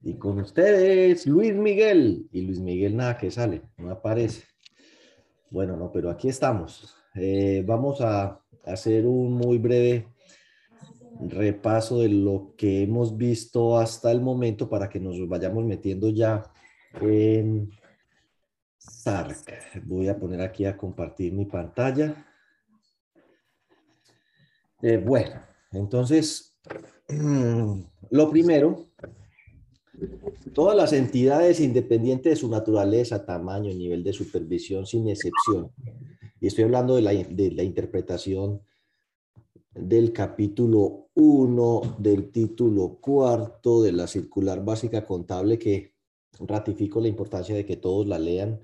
Y con ustedes, Luis Miguel. Y Luis Miguel nada que sale, no aparece. Bueno, no, pero aquí estamos. Eh, vamos a hacer un muy breve repaso de lo que hemos visto hasta el momento para que nos vayamos metiendo ya en SARC. Voy a poner aquí a compartir mi pantalla. Eh, bueno, entonces, lo primero, todas las entidades independientes de su naturaleza, tamaño, nivel de supervisión, sin excepción, y estoy hablando de la, interpretación del capítulo 1 del título cuarto de la circular básica contable que ratifico la importancia de que todos la lean,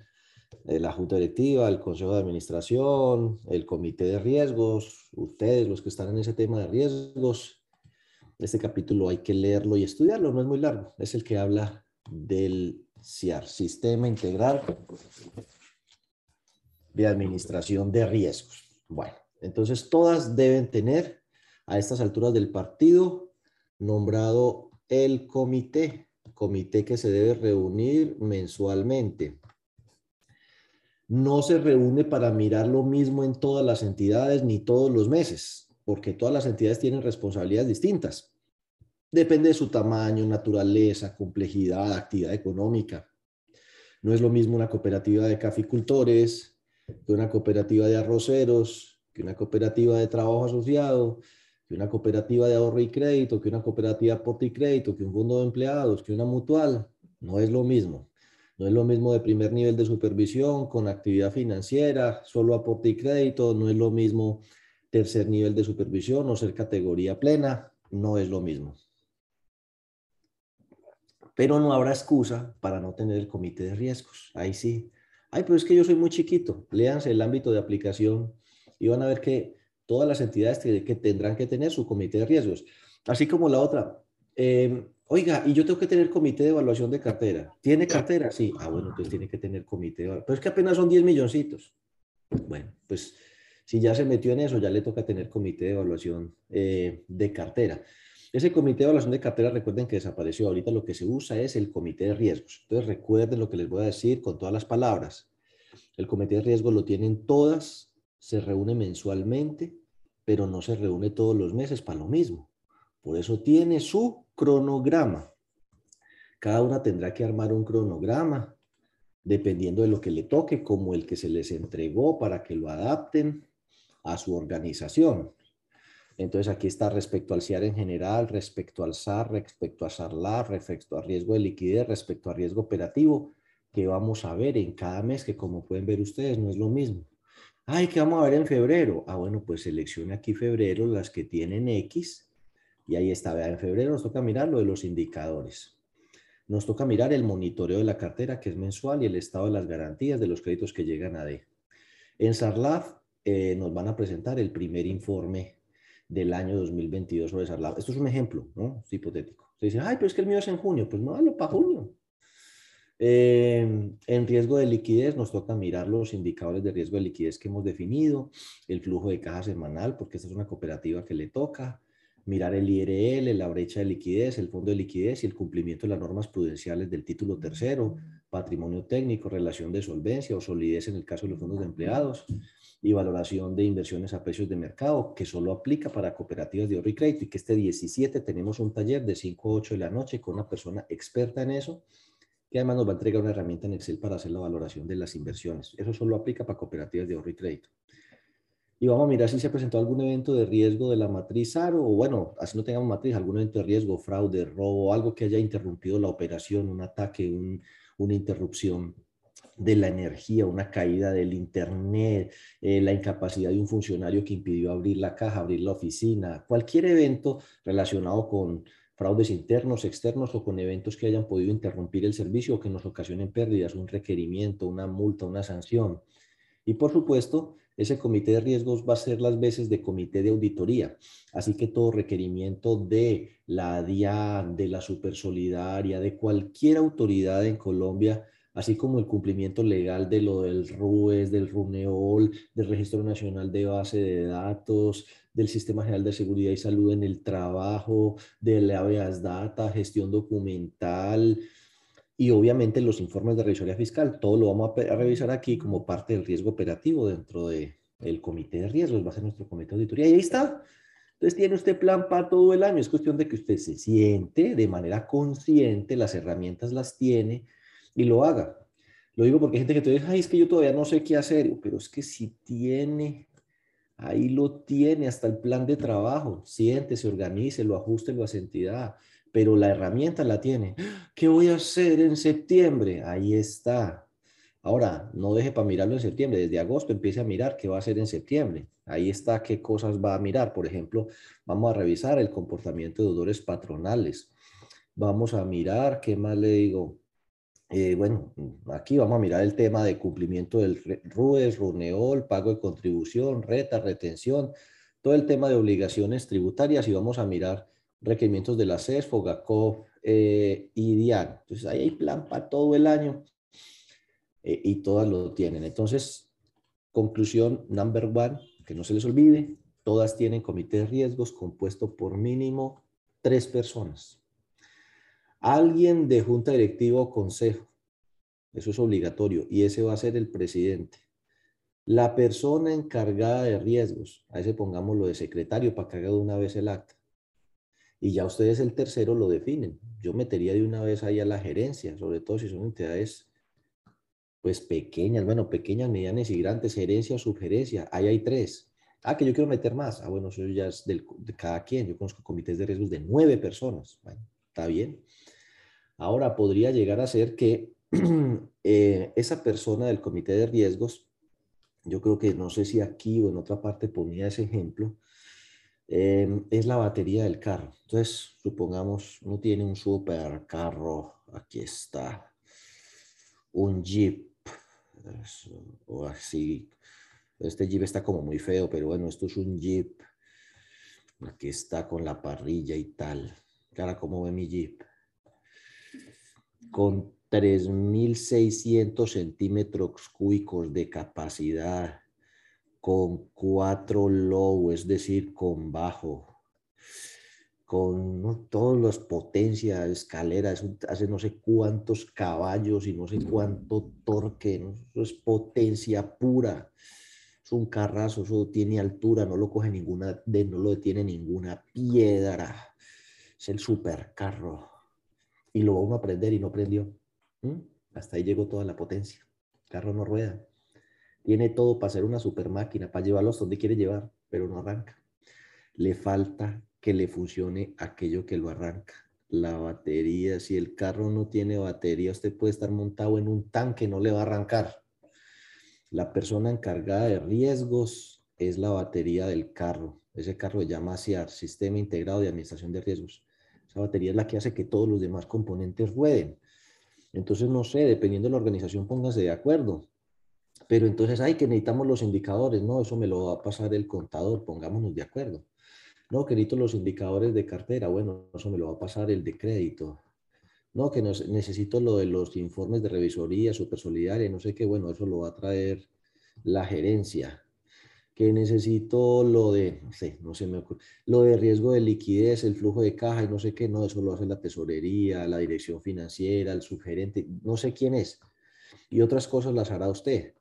eh, la Junta Directiva, el Consejo de Administración, el Comité de Riesgos, ustedes los que están en ese tema de riesgos. Este capítulo hay que leerlo y estudiarlo, no es muy largo, es el que habla del CIAR, Sistema Integral de Administración de Riesgos. Bueno. Entonces, todas deben tener a estas alturas del partido nombrado el comité, comité que se debe reunir mensualmente. No se reúne para mirar lo mismo en todas las entidades ni todos los meses, porque todas las entidades tienen responsabilidades distintas. Depende de su tamaño, naturaleza, complejidad, actividad económica. No es lo mismo una cooperativa de caficultores que una cooperativa de arroceros, que una cooperativa de trabajo asociado, que una cooperativa de ahorro y crédito, que una cooperativa aporte y crédito, que un fondo de empleados, que una mutual, no es lo mismo. No es lo mismo de primer nivel de supervisión con actividad financiera, solo aporte y crédito, no es lo mismo tercer nivel de supervisión o ser categoría plena, no es lo mismo. Pero no habrá excusa para no tener el comité de riesgos. Ahí sí. Ay, pero es que yo soy muy chiquito. Léanse el ámbito de aplicación y van a ver que todas las entidades que, tendrán que tener su comité de riesgos. Así como la otra, em, oiga, y yo tengo que tener comité de evaluación de cartera. ¿Tiene cartera? Sí. Ah, bueno, entonces tiene que tener comité de evaluación. Pero es que apenas son 10 milloncitos. Bueno, pues si ya se metió en eso, ya le toca tener comité de evaluación eh, de cartera. Ese comité de evaluación de cartera, recuerden que desapareció. Ahorita lo que se usa es el comité de riesgos. Entonces recuerden lo que les voy a decir con todas las palabras. El comité de riesgos lo tienen todas se reúne mensualmente, pero no se reúne todos los meses para lo mismo. Por eso tiene su cronograma. Cada una tendrá que armar un cronograma dependiendo de lo que le toque, como el que se les entregó para que lo adapten a su organización. Entonces aquí está respecto al CIAR en general, respecto al SAR, respecto a SARLAR, respecto a riesgo de liquidez, respecto a riesgo operativo, que vamos a ver en cada mes, que como pueden ver ustedes no es lo mismo. Ay, ¿qué vamos a ver en febrero? Ah, bueno, pues seleccione aquí febrero las que tienen X y ahí está. Vea, en febrero nos toca mirar lo de los indicadores. Nos toca mirar el monitoreo de la cartera, que es mensual, y el estado de las garantías de los créditos que llegan a D. En SARLAF eh, nos van a presentar el primer informe del año 2022 sobre SARLAF. Esto es un ejemplo, ¿no? Es hipotético. Se dice, ay, pero es que el mío es en junio. Pues no, para junio. Em, en riesgo de liquidez nos toca mirar los indicadores de riesgo de liquidez que hemos definido, el flujo de caja semanal, porque esta es una cooperativa que le toca, mirar el IRL, la brecha de liquidez, el fondo de liquidez y el cumplimiento de las normas prudenciales del título tercero, patrimonio técnico, relación de solvencia o solidez en el caso de los fondos de empleados y valoración de inversiones a precios de mercado, que solo aplica para cooperativas de ahorro y crédito y que este 17 tenemos un taller de 5 a 8 de la noche con una persona experta en eso que además nos va a entregar una herramienta en Excel para hacer la valoración de las inversiones. Eso solo aplica para cooperativas de ahorro y crédito. Y vamos a mirar si se presentó algún evento de riesgo de la matriz ARO, o bueno, así no tengamos matriz, algún evento de riesgo, fraude, robo, algo que haya interrumpido la operación, un ataque, una interrupción de la energía, una caída del internet, eh, la incapacidad de un funcionario que impidió abrir la caja, abrir la oficina, cualquier evento relacionado con fraudes internos, externos o con eventos que hayan podido interrumpir el servicio o que nos ocasionen pérdidas, un requerimiento, una multa, una sanción. Y por supuesto, ese comité de riesgos va a ser las veces de comité de auditoría. Así que todo requerimiento de la DIA, de la Supersolidaria, de cualquier autoridad en Colombia así como el cumplimiento legal de lo del RUES, del RUNEOL, del Registro Nacional de Base de Datos, del Sistema General de Seguridad y Salud en el Trabajo, del habeas data, gestión documental y obviamente los informes de revisoría fiscal. Todo lo vamos a, revisar aquí como parte del riesgo operativo dentro del el comité de riesgos, va a ser nuestro comité de auditoría. Y ahí está. Entonces tiene usted plan para todo el año. Es cuestión de que usted se siente de manera consciente, las herramientas las tiene y lo haga. Lo digo porque hay gente que te dice, es que yo todavía no sé qué hacer, pero es que si tiene, ahí lo tiene hasta el plan de trabajo, siente, se organice, lo ajuste lo hace entidad, pero la herramienta la tiene. ¿Qué voy a hacer en septiembre? Ahí está. Ahora, no deje para mirarlo en septiembre, desde agosto empiece a mirar qué va a hacer en septiembre. Ahí está qué cosas va a mirar. Por ejemplo, vamos a revisar el comportamiento de deudores patronales. Vamos a mirar, ¿qué más le digo? Eh, bueno, aquí vamos a mirar el tema de cumplimiento del RUES, RUNEOL, pago de contribución, reta, retención, todo el tema de obligaciones tributarias y vamos a mirar requerimientos de la CES, FOGACOF eh, y DIAN. Entonces ahí hay plan para todo el año eh, y todas lo tienen. Entonces, conclusión number one, que no se les olvide, todas tienen comité de riesgos compuesto por mínimo tres personas. Alguien de junta directiva o consejo. Eso es obligatorio y ese va a ser el presidente. La persona encargada de riesgos, a ese pongámoslo de secretario para que haga de una vez el acta. Y ya ustedes el tercero lo definen. Yo metería de una vez ahí a la gerencia, sobre todo si son entidades pues pequeñas, bueno, pequeñas, medianas y grandes, gerencia o subgerencia. Ahí hay tres. Ah, que yo quiero meter más. Ah, bueno, eso ya es de cada quien. Yo conozco comités de riesgos de nueve personas. Bueno, está bien. Ahora podría llegar a ser que eh, esa persona del comité de riesgos, yo creo que no sé si aquí o en otra parte ponía ese ejemplo, em, es la batería del carro. Entonces, supongamos, uno tiene un super carro, aquí está, un Jeep, o así, este Jeep está como muy feo, pero bueno, esto es un Jeep, aquí está con la parrilla y tal. Cara, ¿cómo ve mi Jeep? Con 3.600 centímetros cúbicos de capacidad, con cuatro low, es decir, con bajo, con todas las potencias, escaleras, hace no sé cuántos caballos y no sé cuánto torque, eso es potencia pura. Es un carrazo, eso tiene altura, no lo coge ninguna, no lo detiene ninguna piedra. Es el supercarro y lo va a aprender y no aprendió. Hasta ahí llegó toda la potencia. El carro no rueda. Tiene todo para ser una super máquina, para llevarlo hasta donde quiere llevar, pero no arranca. Le falta que le funcione aquello que lo arranca. La batería, si el carro no tiene batería, usted puede estar montado en un tanque, no le va a arrancar. La persona encargada de riesgos es la batería del carro. Ese carro se llama SIAR, Sistema Integrado de Administración de Riesgos. Esa batería es la que hace que todos los demás componentes rueden. Entonces, no sé, dependiendo de la organización, póngase de acuerdo. Pero entonces, hay que necesitamos los indicadores. No, eso me lo va a pasar el contador, pongámonos de acuerdo. No, que necesito los indicadores de cartera. Bueno, eso me lo va a pasar el de crédito. No, que necesito lo de los informes de revisoría, super solidaria, no sé qué. Bueno, eso lo va a traer la gerencia que necesito lo de, no sé, no se me ocurre, lo de riesgo de liquidez, el flujo de caja y no sé qué, no, eso lo hace la tesorería, la dirección financiera, el subgerente, no sé quién es. Y otras cosas las hará usted,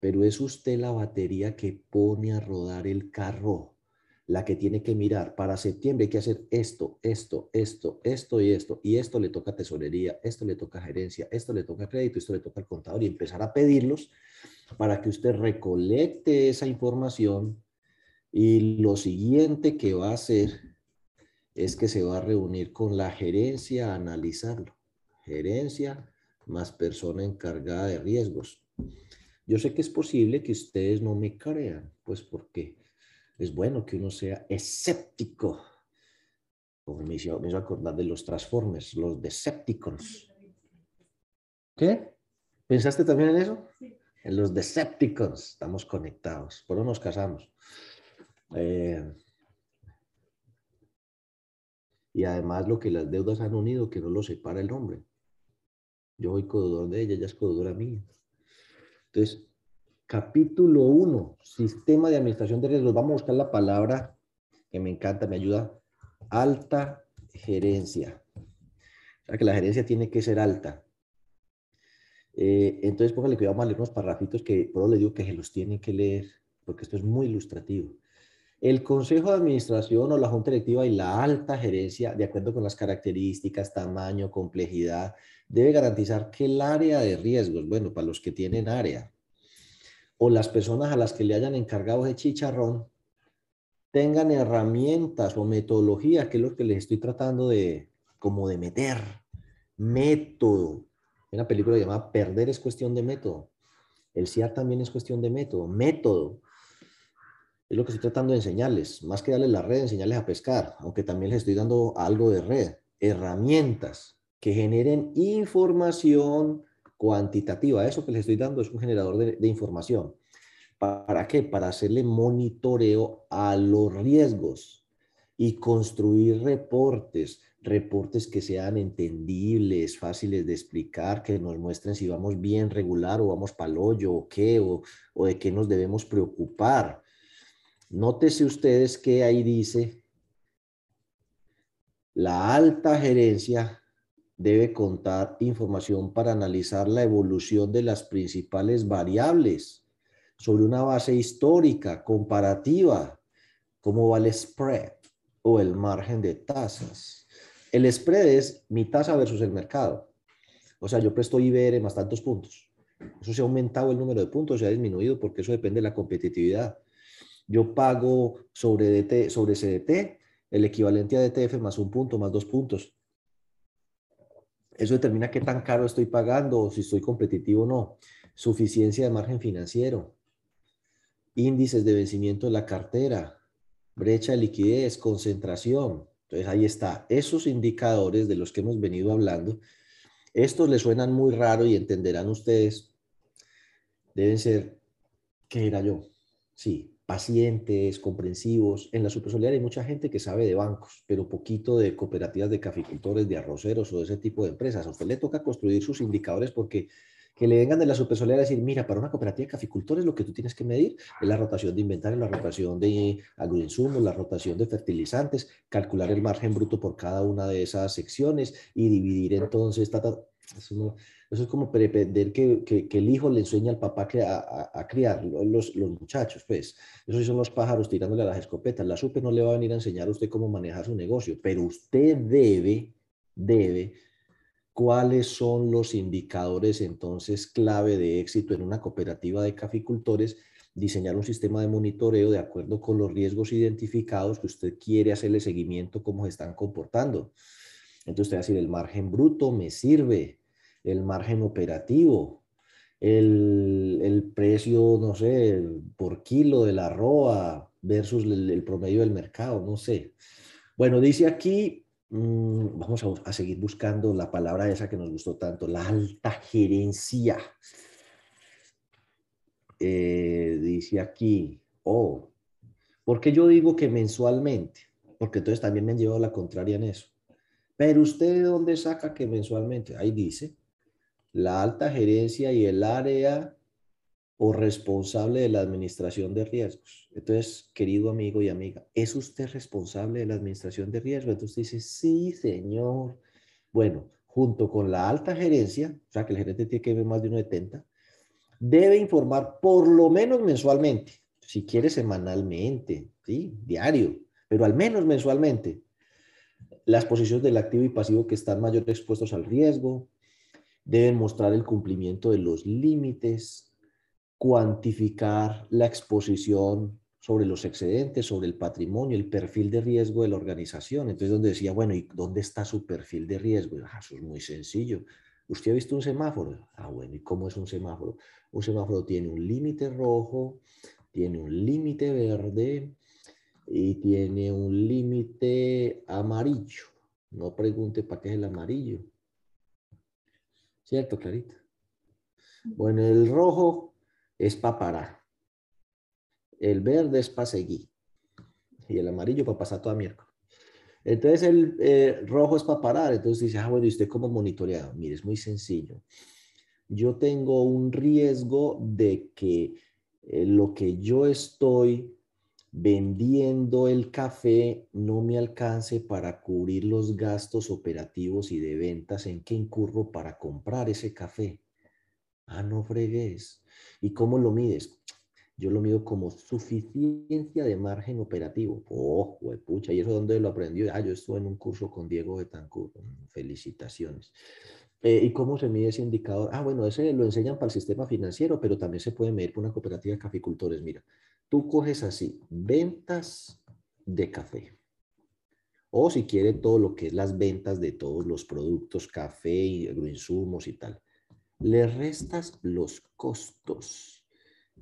pero es usted la batería que pone a rodar el carro, la que tiene que mirar. Para septiembre hay que hacer esto, esto, esto, esto y esto. Y esto le toca tesorería, esto le toca gerencia, esto le toca crédito, esto le toca al contador y empezar a pedirlos para que usted recolecte esa información y lo siguiente que va a hacer es que se va a reunir con la gerencia a analizarlo. Gerencia más persona encargada de riesgos. Yo sé que es posible que ustedes no me crean, pues porque es bueno que uno sea escéptico. Como me hizo, me hizo acordar de los Transformers, los Decepticons. ¿Qué? ¿Pensaste también en eso? Sí. En los Decepticons estamos conectados, por eso nos casamos. Eh, y además lo que las deudas han unido, que no lo separa el hombre. Yo soy codudor de ella, ella es codudora mía. Entonces, capítulo 1, sistema de administración de riesgos. Vamos a buscar la palabra que me encanta, me ayuda. Alta gerencia. O sea que la gerencia tiene que ser alta. Eh, entonces, póngale cuidado, vamos a leer unos parrafitos que por eso le digo que se los tienen que leer, porque esto es muy ilustrativo. El consejo de administración o la junta directiva y la alta gerencia, de acuerdo con las características, tamaño, complejidad, debe garantizar que el área de riesgos, bueno, para los que tienen área, o las personas a las que le hayan encargado de chicharrón, tengan herramientas o metodología, que es lo que les estoy tratando de, como de meter, método. Hay una película llamada Perder es cuestión de método. El CIAR también es cuestión de método, método. Es lo que estoy tratando de enseñarles. Más que darles la red, enseñarles a pescar, aunque también les estoy dando algo de red. Herramientas que generen información cuantitativa. Eso que les estoy dando es un generador de, información. ¿Para qué? Para hacerle monitoreo a los riesgos y construir reportes, reportes que sean entendibles, fáciles de explicar, que nos muestren si vamos bien regular o vamos hoyo o qué, o, o de qué nos debemos preocupar. Nótese ustedes que ahí dice, la alta gerencia debe contar información para analizar la evolución de las principales variables sobre una base histórica, comparativa, cómo va el spread o el margen de tasas. El spread es mi tasa versus el mercado. O sea, yo presto IBR más tantos puntos. Eso se ha aumentado el número de puntos, se ha disminuido porque eso depende de la competitividad. Yo pago sobre, DT, sobre CDT el equivalente a DTF más un punto, más dos puntos. Eso determina qué tan caro estoy pagando o si estoy competitivo o no. Suficiencia de margen financiero. Índices de vencimiento de la cartera. Brecha de liquidez, concentración. Entonces ahí está. Esos indicadores de los que hemos venido hablando, estos les suenan muy raro y entenderán ustedes. Deben ser, ¿qué era yo? Sí, pacientes, comprensivos. En la supersolidaria hay mucha gente que sabe de bancos, pero poquito de cooperativas de caficultores, de arroceros o de ese tipo de empresas. A usted le toca construir sus indicadores porque que le vengan de la supersolidaria a decir, mira, para una cooperativa de caficultores lo que tú tienes que medir es la rotación de inventario, la rotación de agroinsumos, la rotación de fertilizantes, calcular el margen bruto por cada una de esas secciones y dividir entonces, eso, es como pretender que, que, el hijo le enseña al papá a, a, criar los, los, muchachos, pues. Esos son los pájaros tirándole a las escopetas. La SUPE no le va a venir a enseñar a usted cómo manejar su negocio, pero usted debe, debe, cuáles son los indicadores entonces clave de éxito en una cooperativa de caficultores, diseñar un sistema de monitoreo de acuerdo con los riesgos identificados que usted quiere hacerle seguimiento, cómo se están comportando. Entonces usted va a decir, el margen bruto me sirve, el margen operativo, el, el precio, no sé, por kilo de la ROA versus el, promedio del mercado, no sé. Bueno, dice aquí, mmm, vamos a, a, seguir buscando la palabra esa que nos gustó tanto, la alta gerencia. Eh, dice aquí, oh, ¿por qué yo digo que mensualmente? Porque entonces también me han llevado la contraria en eso. Pero usted de dónde saca que mensualmente? Ahí dice, la alta gerencia y el área o responsable de la administración de riesgos. Entonces, querido amigo y amiga, ¿es usted responsable de la administración de riesgos? Entonces dice, sí, señor. Bueno, junto con la alta gerencia, o sea que el gerente tiene que ver más de 1,70, debe informar por lo menos mensualmente, si quiere semanalmente, ¿sí? diario, pero al menos mensualmente, las posiciones del activo y pasivo que están mayor expuestos al riesgo, deben mostrar el cumplimiento de los límites, cuantificar la exposición sobre los excedentes, sobre el patrimonio, el perfil de riesgo de la organización. Entonces, donde decía, bueno, ¿y dónde está su perfil de riesgo? Ah, eso es muy sencillo. ¿Usted ha visto un semáforo? Ah, bueno, ¿y cómo es un semáforo? Un semáforo tiene un límite rojo, tiene un límite verde y tiene un límite amarillo. No pregunte para qué es el amarillo. ¿Cierto, Clarita? Bueno, el rojo es para parar. El verde es para seguir. Y el amarillo para pasar toda miércoles. Entonces el eh, rojo es para parar. Entonces dice, ah, bueno, ¿y usted cómo monitorea? Mire, es muy sencillo. Yo tengo un riesgo de que eh, lo que yo estoy vendiendo el café no me alcance para cubrir los gastos operativos y de ventas en que incurro para comprar ese café. Ah, no fregues. ¿Y cómo lo mides? Yo lo mido como suficiencia de margen operativo. Oh, pucha, ¿y eso dónde lo aprendió? Ah, yo estuve en un curso con Diego Betancourt. Mm, felicitaciones. Eh, ¿Y cómo se mide ese indicador? Ah, bueno, ese lo enseñan para el sistema financiero, pero también se puede medir por una cooperativa de caficultores. Mira, tú coges así, ventas de café. O si quiere todo lo que es las ventas de todos los productos, café y agroinsumos y tal. Le restas los costos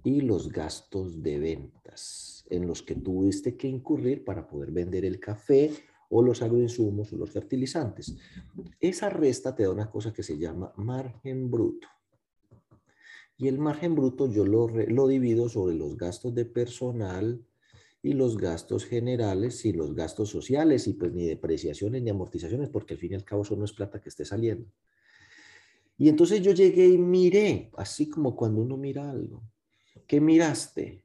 y los gastos de ventas en los que tuviste que incurrir para poder vender el café o los agroinsumos o los fertilizantes. Esa resta te da una cosa que se llama margen bruto. Y el margen bruto yo lo, lo divido sobre los gastos de personal y los gastos generales y los gastos sociales y pues ni depreciaciones ni amortizaciones porque al fin y al cabo eso no es plata que esté saliendo. Y entonces yo llegué y miré, así como cuando uno mira algo. ¿Qué miraste?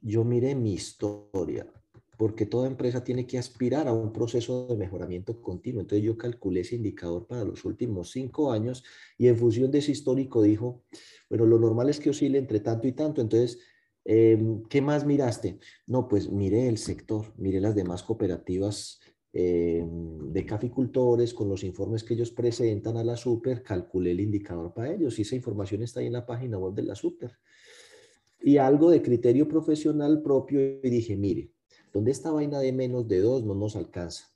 Yo miré mi historia, porque toda empresa tiene que aspirar a un proceso de mejoramiento continuo. Entonces yo calculé ese indicador para los últimos cinco años y en función de ese histórico dijo, bueno, lo normal es que oscile entre tanto y tanto. Entonces, em, ¿qué más miraste? No, pues miré el sector, miré las demás cooperativas em, de caficultores con los informes que ellos presentan a la super, calculé el indicador para ellos y esa información está ahí en la página web de la super y algo de criterio profesional propio y dije, mire, donde esta vaina de menos de 2 no nos alcanza,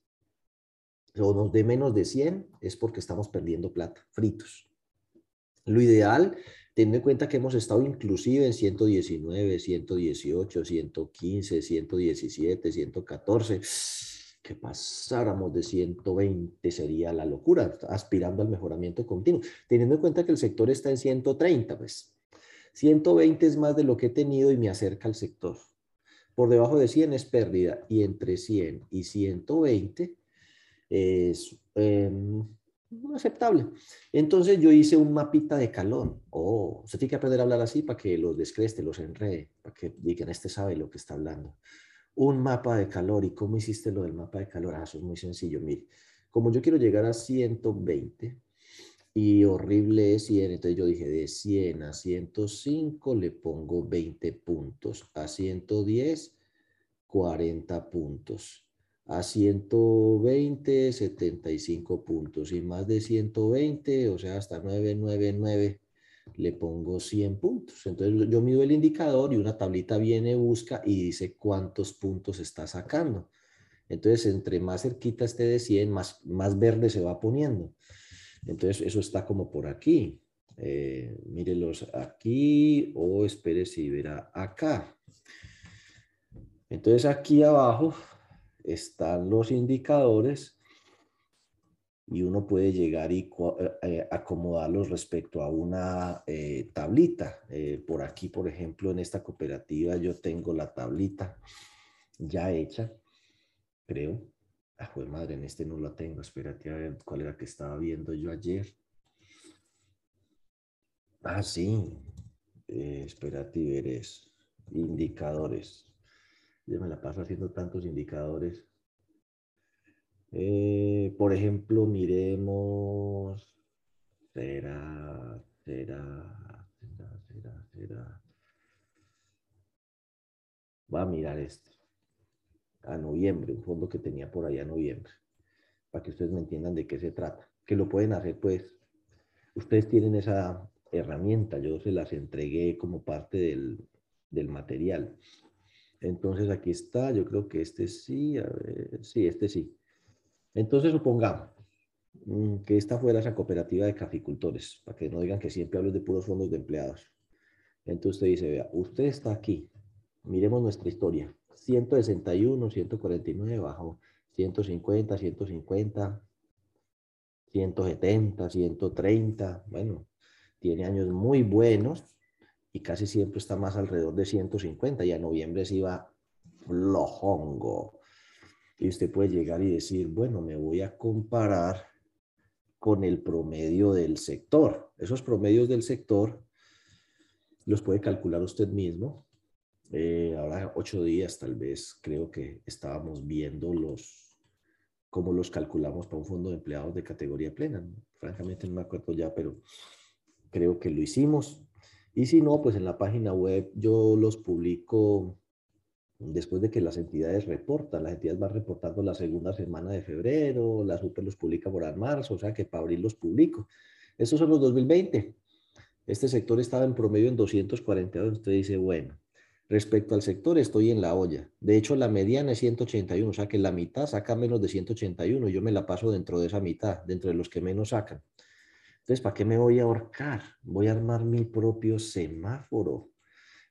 o de menos de 100 es porque estamos perdiendo plata, fritos. Lo ideal, teniendo en cuenta que hemos estado inclusive en 119, 118, 115, 117, 114, que pasáramos de 120 sería la locura, aspirando al mejoramiento continuo, teniendo en cuenta que el sector está en 130, pues 120 es más de lo que he tenido y me acerca al sector. Por debajo de 100 es pérdida y entre 100 y 120 es em, aceptable. Entonces yo hice un mapita de calor. Oh, se tiene que aprender a hablar así para que los descreste, los enrede, para que digan, este sabe lo que está hablando. Un mapa de calor. ¿Y cómo hiciste lo del mapa de calor? Ah, eso es muy sencillo. Mire, como yo quiero llegar a 120, y horrible es 100. Entonces yo dije, de 100 a 105 le pongo 20 puntos. A 110, 40 puntos. A 120, 75 puntos. Y más de 120, o sea, hasta 999, le pongo 100 puntos. Entonces yo mido el indicador y una tablita viene, busca y dice cuántos puntos está sacando. Entonces, entre más cerquita esté de 100, más, más verde se va poniendo. Entonces, eso está como por aquí. Eh, mírelos aquí o espere si verá acá. Entonces, aquí abajo están los indicadores y uno puede llegar y eh, eh, acomodarlos respecto a una eh, tablita. por aquí, por ejemplo, en esta cooperativa yo tengo la tablita ya hecha, creo. Ah, pues madre, en este no la tengo. Espérate a ver cuál era que estaba viendo yo ayer. Ah, sí. Eh, espérate veres. Indicadores. Yo me la paso haciendo tantos indicadores. Eh, por ejemplo, miremos. Será, será, será, será, será. Va a mirar este a noviembre, un fondo que tenía por allá a noviembre, para que ustedes me entiendan de qué se trata. Que lo pueden hacer, pues, ustedes tienen esa herramienta, yo se las entregué como parte del, del material. Entonces aquí está, yo creo que este sí, a ver, sí, este sí. Entonces supongamos mm, que esta fuera esa cooperativa de caficultores, para que no digan que siempre hablo de puros fondos de empleados. Entonces usted dice, vea, usted está aquí, miremos nuestra historia. 161, 149, bajo 150, 150, 170, 130. Bueno, tiene años muy buenos y casi siempre está más alrededor de 150. Y a noviembre se iba flojongo. Y usted puede llegar y decir, bueno, me voy a comparar con el promedio del sector. Esos promedios del sector los puede calcular usted mismo. Eh, ahora ocho días tal vez creo que estábamos viendo los, cómo los calculamos para un fondo de empleados de categoría plena. Francamente no me acuerdo ya, pero creo que lo hicimos. Y si no, pues en la página web yo los publico después de que las entidades reportan. Las entidades van reportando la segunda semana de febrero, la super los publica por marzo, o sea que para abril los publico. Estos son los 2020. Este sector estaba en promedio en 242. Usted dice, bueno, respecto al sector estoy en la olla. De hecho, la mediana es 181, o sea que la mitad saca menos de 181. Yo me la paso dentro de esa mitad, dentro de los que menos sacan. Entonces, ¿para qué me voy a ahorcar? Voy a armar mi propio semáforo.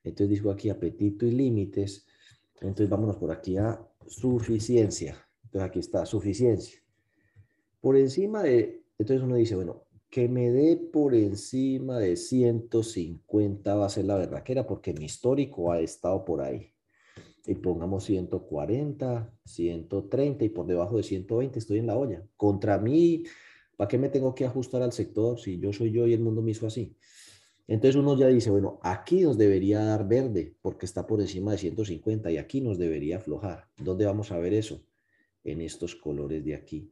Entonces digo aquí apetito y límites entonces vámonos por aquí a suficiencia. Entonces aquí está, suficiencia. Por encima de, entonces uno dice, bueno, que me dé por encima de 150 va a ser la verdad que era porque mi histórico ha estado por ahí. Y pongamos 140, 130 y por debajo de 120 estoy en la olla. Contra mí, ¿para qué me tengo que ajustar al sector si yo soy yo y el mundo me hizo así? Entonces uno ya dice, bueno, aquí nos debería dar verde porque está por encima de 150 y aquí nos debería aflojar. ¿Dónde vamos a ver eso? En estos colores de aquí.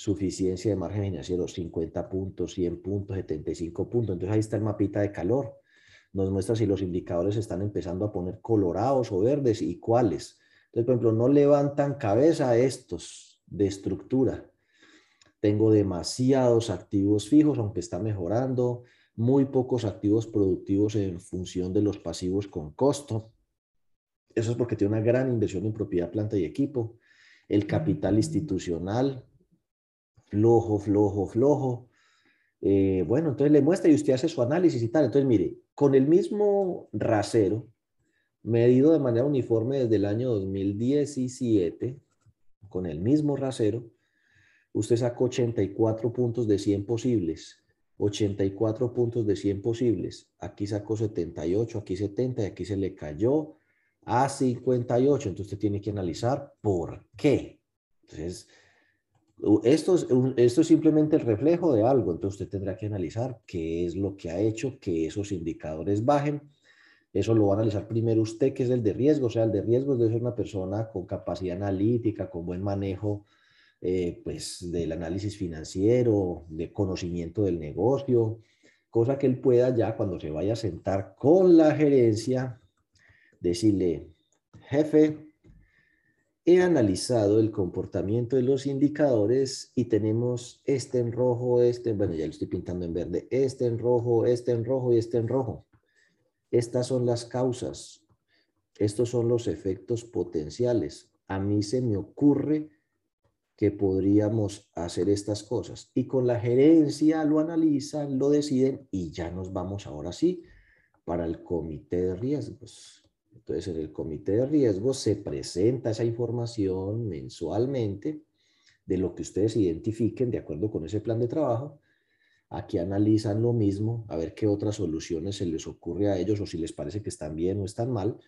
Suficiencia de margen financiero, 50 puntos, 100 puntos, 75 puntos. Entonces ahí está el mapita de calor. Nos muestra si los indicadores están empezando a poner colorados o verdes y cuáles. Entonces, por ejemplo, no levantan cabeza estos de estructura. Tengo demasiados activos fijos, aunque está mejorando muy pocos activos productivos en función de los pasivos con costo. Eso es porque tiene una gran inversión en propiedad, planta y equipo. El capital institucional, flojo, flojo, flojo. Eh, bueno, entonces le muestra y usted hace su análisis y tal. Entonces, mire, con el mismo rasero, medido de manera uniforme desde el año 2017, con el mismo rasero, usted sacó 84 puntos de 100 posibles 84 puntos de 100 posibles. Aquí sacó 78, aquí 70 y aquí se le cayó a 58. Entonces usted tiene que analizar por qué. Entonces, esto es, es simplemente el reflejo de algo. Entonces usted tendrá que analizar qué es lo que ha hecho que esos indicadores bajen. Eso lo va a analizar primero usted, que es el de riesgo. O sea, el de riesgo debe ser una persona con capacidad analítica, con buen manejo eh, pues del análisis financiero, de conocimiento del negocio, cosa que él pueda ya cuando se vaya a sentar con la gerencia, decirle, jefe, he analizado el comportamiento de los indicadores y tenemos este en rojo, este, bueno, ya lo estoy pintando en verde, este en rojo, este en rojo y este en rojo. Estas son las causas. Estos son los efectos potenciales. A mí se me ocurre que podríamos hacer estas cosas. Y con la gerencia lo analizan, lo deciden y ya nos vamos ahora sí para el comité de riesgos. Entonces, en el comité de riesgos se presenta esa información mensualmente de lo que ustedes identifiquen de acuerdo con ese plan de trabajo. Aquí analizan lo mismo, a ver qué otras soluciones se les ocurre a ellos o si les parece que están bien o están mal.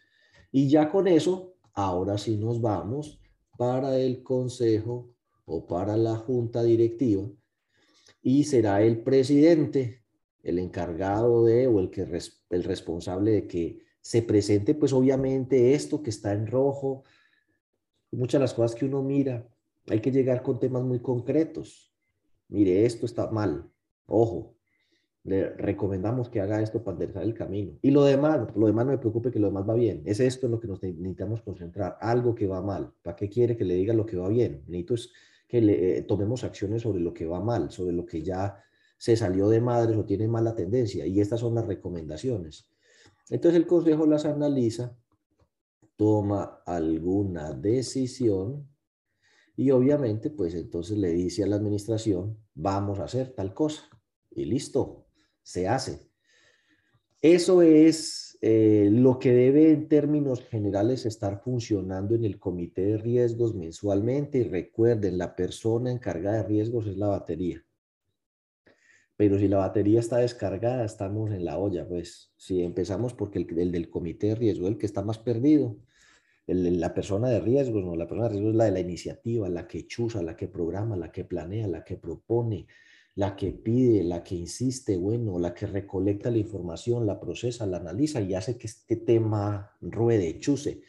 Y ya con eso, ahora sí nos vamos para el consejo o para la junta directiva y será el presidente el encargado de o el que el responsable de que se presente pues obviamente esto que está en rojo muchas de las cosas que uno mira hay que llegar con temas muy concretos mire esto está mal ojo le recomendamos que haga esto para enderezar el camino. Y lo demás, lo demás no me preocupe que lo demás va bien. Es esto en lo que nos necesitamos concentrar, algo que va mal. ¿Para qué quiere que le diga lo que va bien? Necesito es que le, eh, tomemos acciones sobre lo que va mal, sobre lo que ya se salió de madres o tiene mala tendencia. Y estas son las recomendaciones. Entonces el consejo las analiza, toma alguna decisión y obviamente pues entonces le dice a la administración, vamos a hacer tal cosa. Y listo, se hace. Eso es eh, lo que debe en términos generales estar funcionando en el comité de riesgos mensualmente y recuerden, la persona encargada de riesgos es la batería. Pero si la batería está descargada, estamos en la olla, pues si empezamos porque el, del comité de riesgo, el que está más perdido, la persona de riesgos, no, la persona de riesgos es la de la iniciativa, la que chusa, la que programa, la que planea, la que propone, la que pide, la que insiste, bueno, la que recolecta la información, la procesa, la analiza y hace que este tema ruede, chuse.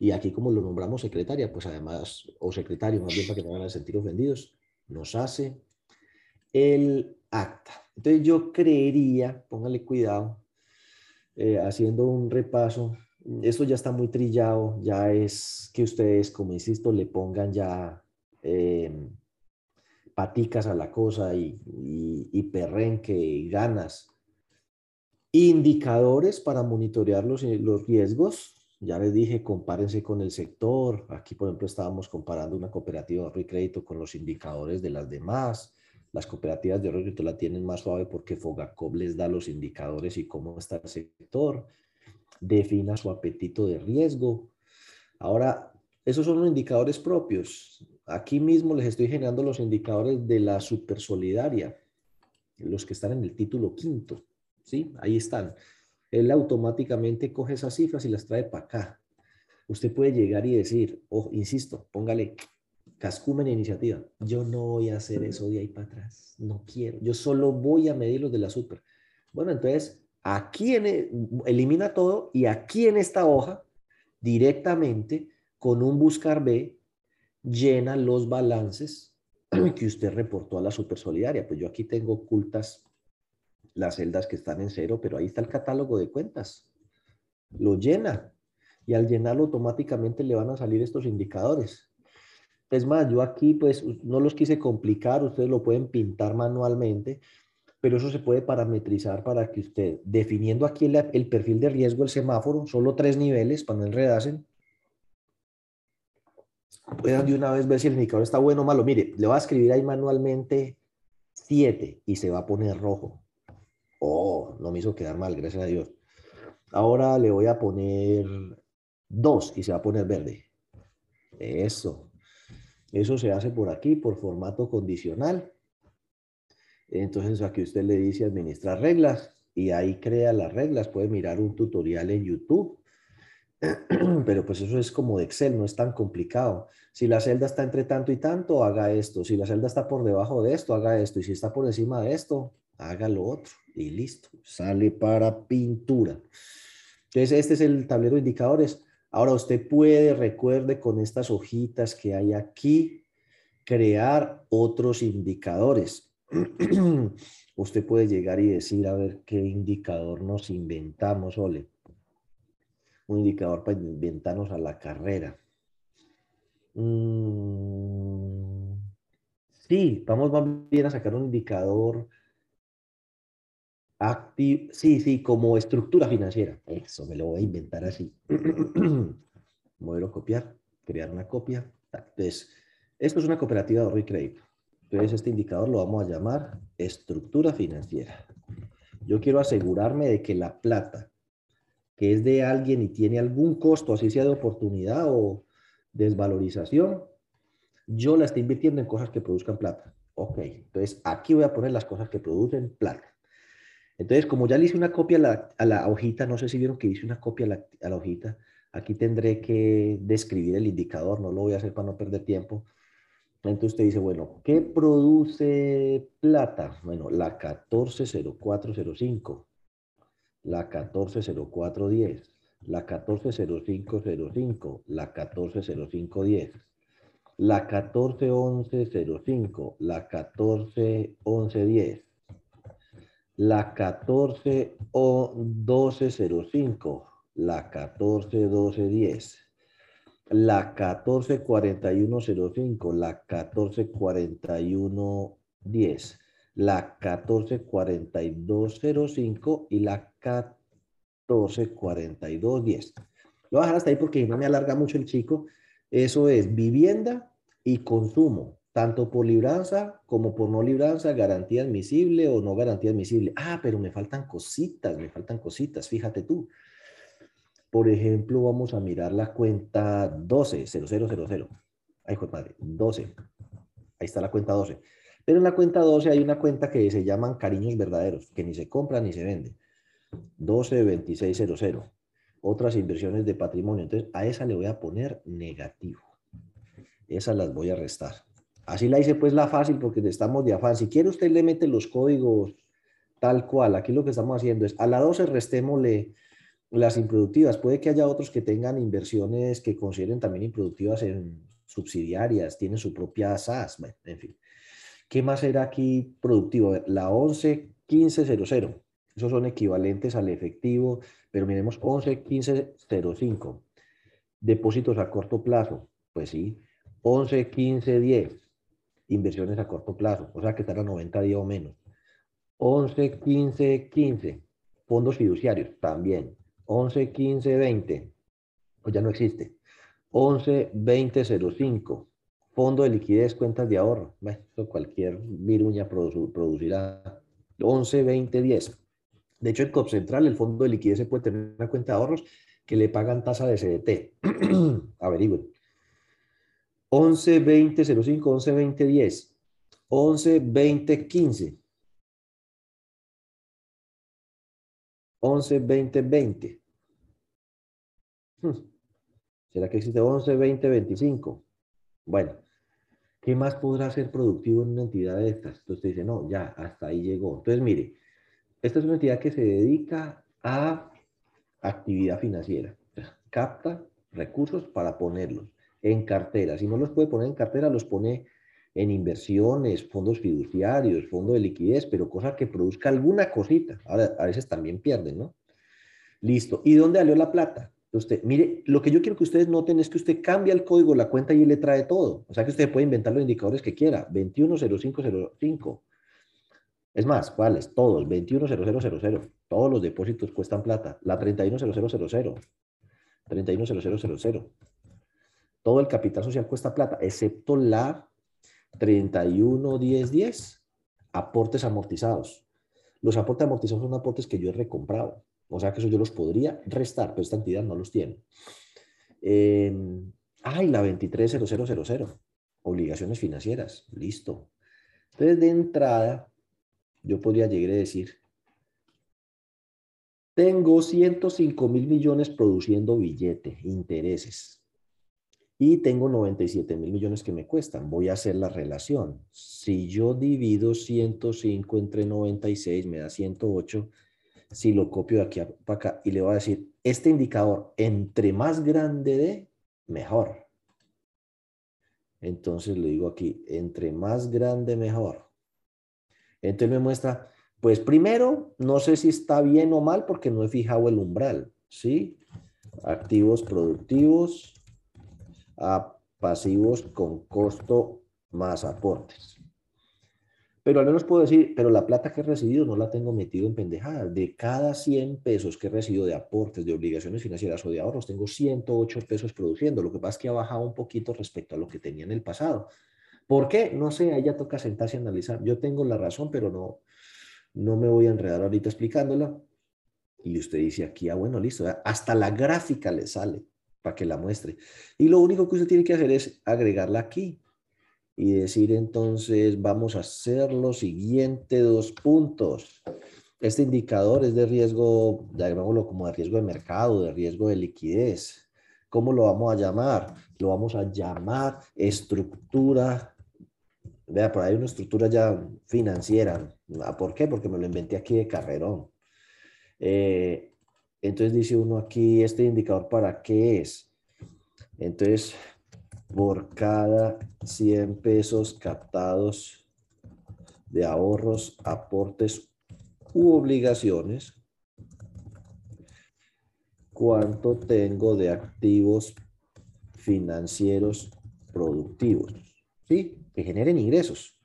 Y aquí como lo nombramos secretaria, pues además, o secretario, más bien para que no van a sentir ofendidos, nos hace el acta. Entonces yo creería, póngale cuidado, eh, haciendo un repaso, esto ya está muy trillado, ya es que ustedes, como insisto, le pongan ya eh, paticas a la cosa y, y, perrenque y ganas. Indicadores para monitorear los, los riesgos. Ya les dije, compárense con el sector. Aquí, por ejemplo, estábamos comparando una cooperativa de ahorro y crédito con los indicadores de las demás. Las cooperativas de ahorro la tienen más suave porque Fogacop les da los indicadores y cómo está el sector. Defina su apetito de riesgo. Ahora, esos son los indicadores propios. Aquí mismo les estoy generando los indicadores de la supersolidaria, los que están en el título quinto. ¿sí? Ahí están. Él automáticamente coge esas cifras y las trae para acá. Usted puede llegar y decir, oh, insisto, póngale cascumen iniciativa. Yo no voy a hacer eso de ahí para atrás. No quiero. Yo solo voy a medir los de la super. Bueno, entonces, aquí en e, elimina todo y aquí en esta hoja, directamente con un buscar B, llena los balances que usted reportó a la Supersolidaria. Pues yo aquí tengo ocultas las celdas que están en cero, pero ahí está el catálogo de cuentas. Lo llena y al llenarlo automáticamente le van a salir estos indicadores. Es más, yo aquí pues no los quise complicar, ustedes lo pueden pintar manualmente, pero eso se puede parametrizar para que usted, definiendo aquí el, perfil de riesgo, el semáforo, solo tres niveles para no enredarse, puedan de una vez ver si el indicador está bueno o malo. Mire, le voy a escribir ahí manualmente 7 y se va a poner rojo. Oh, no me hizo quedar mal, gracias a Dios. Ahora le voy a poner 2 y se va a poner verde. Eso. Eso se hace por aquí, por formato condicional. Entonces aquí usted le dice administrar reglas y ahí crea las reglas. Puede mirar un tutorial en YouTube pero pues eso es como de Excel, no es tan complicado. Si la celda está entre tanto y tanto, haga esto. Si la celda está por debajo de esto, haga esto. Y si está por encima de esto, haga lo otro. Y listo, sale para pintura. Entonces, este es el tablero de indicadores. Ahora usted puede, recuerde con estas hojitas que hay aquí, crear otros indicadores. usted puede llegar y decir, a ver qué indicador nos inventamos, Ole un indicador para inventarnos a la carrera. Mm, sí, vamos más bien a sacar un indicador sí, sí, como estructura financiera. Eso me lo voy a inventar así. Modelo copiar, crear una copia. Entonces, esto es una cooperativa de ahorro y crédito. Entonces, este indicador lo vamos a llamar estructura financiera. Yo quiero asegurarme de que la plata que es de alguien y tiene algún costo, así sea de oportunidad o desvalorización, yo la estoy invirtiendo en cosas que produzcan plata. Ok, entonces aquí voy a poner las cosas que producen plata. Entonces, como ya le hice una copia a la, hojita, no sé si vieron que hice una copia a la, a la, hojita, aquí tendré que describir el indicador, no lo voy a hacer para no perder tiempo. Entonces usted dice, bueno, ¿qué produce plata? Bueno, la 140405 la 140410, la 140505, la 140510, la 141105, la 141110, la 141205, la 141210, la 144105, la 144110, la 144205 y la 144210. Lo voy a dejar hasta ahí porque no me alarga mucho el chico. Eso es vivienda y consumo, tanto por libranza como por no libranza, garantía admisible o no garantía admisible. Ah, pero me faltan cositas, me faltan cositas, fíjate tú. Por ejemplo, vamos a mirar la cuenta 120000. Ay, joder, madre, 12. Ahí está la cuenta 12. Pero en la cuenta 12 hay una cuenta que se llaman cariños verdaderos, que ni se compra ni se vende. 122600. otras inversiones de patrimonio. Entonces, a esa le voy a poner negativo. Esas las voy a restar. Así la hice pues la fácil porque estamos de afán. Si quiere usted le mete los códigos tal cual. Aquí lo que estamos haciendo es a la 12 restémosle las improductivas. Puede que haya otros que tengan inversiones que consideren también improductivas en subsidiarias, tienen su propia SAS, en fin. ¿Qué más era aquí productivo? La 11 1500. Esos son equivalentes al efectivo, pero miremos 11 1505. Depósitos a corto plazo. Pues sí, 11 15 10. Inversiones a corto plazo, o sea que están a 90 días o menos. 11 15 15. Fondos fiduciarios también. 11 15 20. Pues ya no existe. 11 20 05 fondo de liquidez, cuentas de ahorro. Bueno, cualquier viruña producirá 11, 20, 10. De hecho, en COP Central, el fondo de liquidez se puede tener una cuenta de ahorros que le pagan tasa de CDT. Averigüen. 11, 20, 05, 11, 20, 10. 11, 20, 15. 11, 20, 20. ¿Será que existe 11, 20, 25? Bueno, ¿qué más podrá ser productivo en una entidad de estas? Entonces usted dice, no, ya, hasta ahí llegó. Entonces, mire, esta es una entidad que se dedica a actividad financiera. capta recursos para ponerlos en cartera. Si no los puede poner en cartera, los pone en inversiones, fondos fiduciarios, fondo de liquidez, pero cosa que produzca alguna cosita. A veces también pierden, ¿no? Listo. ¿Y dónde salió la plata? Usted, mire, lo que yo quiero que ustedes noten es que usted cambia el código de la cuenta y le trae todo. O sea que usted puede inventar los indicadores que quiera. 210505. Es más, ¿cuáles? Todos. 210000. Todos los depósitos cuestan plata. La 310000. 310000. Todo el capital social cuesta plata, excepto la 311010. Aportes amortizados. Los aportes amortizados son aportes que yo he recomprado. O sea que eso yo los podría restar, pero esta entidad no los tiene. Eh, ay, la 230000. Obligaciones financieras. Listo. Entonces, de entrada, yo podría llegar a decir, tengo 105 mil millones produciendo billete, intereses. Y tengo 97 mil millones que me cuestan. Voy a hacer la relación. Si yo divido 105 entre 96, me da 108 si lo copio de aquí para acá y le voy a decir, este indicador, entre más grande de, mejor. Entonces le digo aquí, entre más grande, mejor. Entonces me muestra, pues primero, no sé si está bien o mal porque no he fijado el umbral, ¿sí? Activos productivos a pasivos con costo más aportes. Pero al menos puedo decir, pero la plata que he recibido no la tengo metido en pendejadas. De cada 100 pesos que he recibido de aportes, de obligaciones financieras o de ahorros, tengo 108 pesos produciendo. Lo que pasa es que ha bajado un poquito respecto a lo que tenía en el pasado. ¿Por qué? No sé, ahí ya toca sentarse y analizar. Yo tengo la razón, pero no, no me voy a enredar ahorita explicándola. Y usted dice aquí, ah, bueno, listo, hasta la gráfica le sale para que la muestre. Y lo único que usted tiene que hacer es agregarla aquí y decir entonces vamos a hacer lo siguiente, dos puntos. Este indicador es de riesgo, llamémoslo como de riesgo de mercado, de riesgo de liquidez. ¿Cómo lo vamos a llamar? Lo vamos a llamar estructura. Vea, por ahí una estructura ya financiera. Ah, ¿Por qué? Porque me lo inventé aquí de carrerón. Eh, entonces dice uno aquí, ¿este indicador para qué es? Entonces, por cada 100 pesos captados de ahorros, aportes u obligaciones, cuánto tengo de activos financieros productivos, ¿sí? Que generen ingresos.